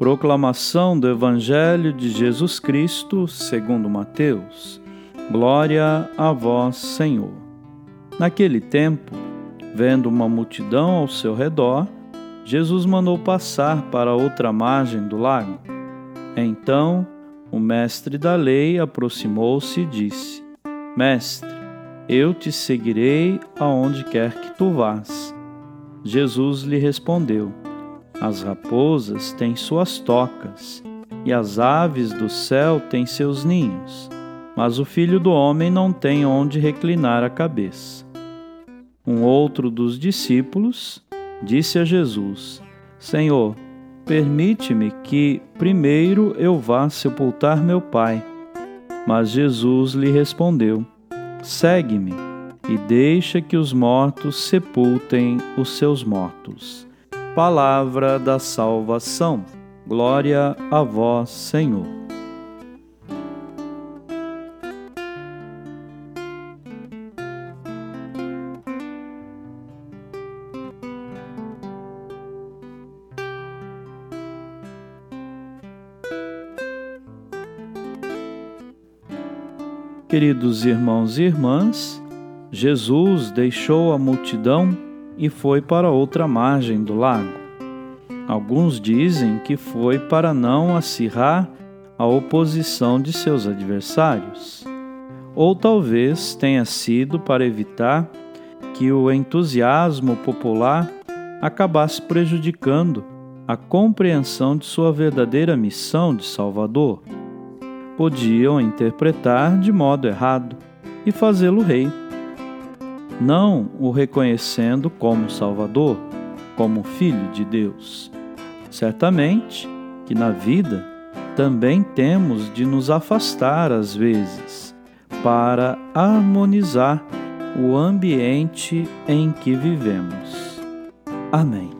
Proclamação do Evangelho de Jesus Cristo, segundo Mateus. Glória a vós, Senhor. Naquele tempo, vendo uma multidão ao seu redor, Jesus mandou passar para outra margem do lago. Então, o mestre da lei aproximou-se e disse: Mestre, eu te seguirei aonde quer que tu vás. Jesus lhe respondeu: as raposas têm suas tocas, e as aves do céu têm seus ninhos, mas o filho do homem não tem onde reclinar a cabeça. Um outro dos discípulos disse a Jesus: Senhor, permite-me que primeiro eu vá sepultar meu pai. Mas Jesus lhe respondeu: Segue-me e deixa que os mortos sepultem os seus mortos. Palavra da salvação. Glória a vós, Senhor. Queridos irmãos e irmãs, Jesus deixou a multidão e foi para outra margem do lago. Alguns dizem que foi para não acirrar a oposição de seus adversários, ou talvez tenha sido para evitar que o entusiasmo popular acabasse prejudicando a compreensão de sua verdadeira missão de Salvador. Podiam interpretar de modo errado e fazê-lo rei não o reconhecendo como Salvador, como Filho de Deus. Certamente que na vida também temos de nos afastar às vezes para harmonizar o ambiente em que vivemos. Amém.